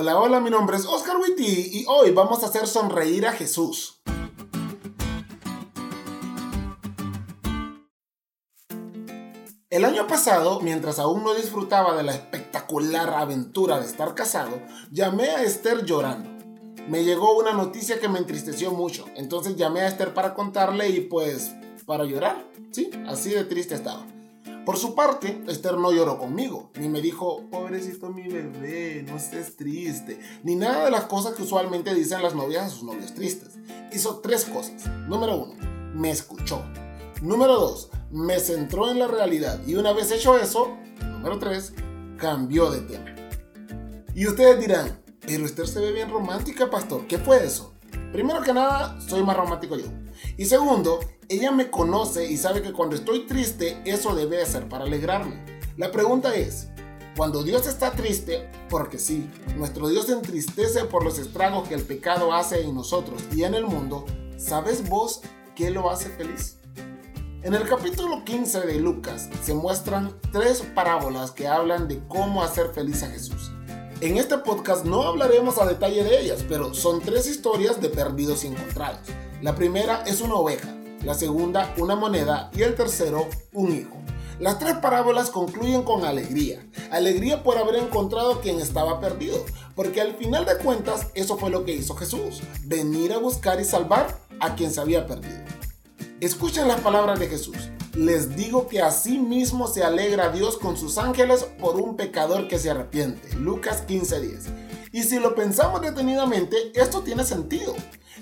Hola, hola, mi nombre es Oscar Witty y hoy vamos a hacer sonreír a Jesús. El año pasado, mientras aún no disfrutaba de la espectacular aventura de estar casado, llamé a Esther llorando. Me llegó una noticia que me entristeció mucho, entonces llamé a Esther para contarle y pues para llorar. Sí, así de triste estaba. Por su parte, Esther no lloró conmigo, ni me dijo, pobrecito mi bebé, no estés triste, ni nada de las cosas que usualmente dicen las novias a sus novios tristes. Hizo tres cosas. Número uno, me escuchó. Número dos, me centró en la realidad. Y una vez hecho eso, número tres, cambió de tema. Y ustedes dirán, pero Esther se ve bien romántica, pastor. ¿Qué fue eso? Primero que nada, soy más romántico yo. Y segundo, ella me conoce y sabe que cuando estoy triste, eso debe ser para alegrarme. La pregunta es, cuando Dios está triste, porque sí, nuestro Dios se entristece por los estragos que el pecado hace en nosotros y en el mundo, ¿sabes vos qué lo hace feliz? En el capítulo 15 de Lucas se muestran tres parábolas que hablan de cómo hacer feliz a Jesús. En este podcast no hablaremos a detalle de ellas, pero son tres historias de perdidos y encontrados. La primera es una oveja, la segunda una moneda y el tercero un hijo. Las tres parábolas concluyen con alegría. Alegría por haber encontrado quien estaba perdido, porque al final de cuentas eso fue lo que hizo Jesús, venir a buscar y salvar a quien se había perdido. Escuchen las palabras de Jesús les digo que así mismo se alegra Dios con sus ángeles por un pecador que se arrepiente. Lucas 15:10. Y si lo pensamos detenidamente, esto tiene sentido.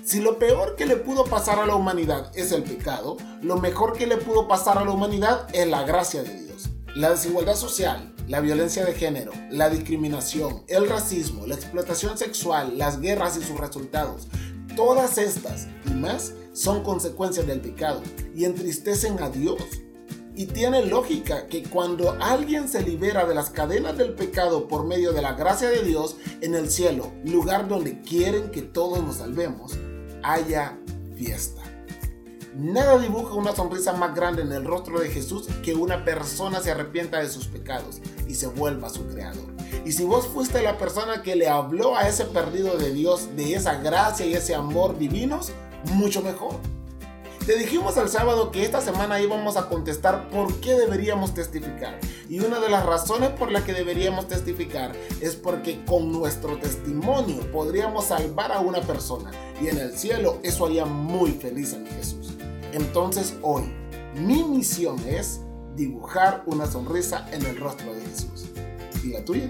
Si lo peor que le pudo pasar a la humanidad es el pecado, lo mejor que le pudo pasar a la humanidad es la gracia de Dios. La desigualdad social, la violencia de género, la discriminación, el racismo, la explotación sexual, las guerras y sus resultados, todas estas y más son consecuencias del pecado y entristecen a Dios. Y tiene lógica que cuando alguien se libera de las cadenas del pecado por medio de la gracia de Dios en el cielo, lugar donde quieren que todos nos salvemos, haya fiesta. Nada dibuja una sonrisa más grande en el rostro de Jesús que una persona se arrepienta de sus pecados y se vuelva su creador. Y si vos fuiste la persona que le habló a ese perdido de Dios de esa gracia y ese amor divinos, mucho mejor. Te dijimos el sábado que esta semana íbamos a contestar por qué deberíamos testificar. Y una de las razones por la que deberíamos testificar es porque con nuestro testimonio podríamos salvar a una persona. Y en el cielo eso haría muy feliz a mi Jesús. Entonces hoy, mi misión es dibujar una sonrisa en el rostro de Jesús. ¿Y la tuya?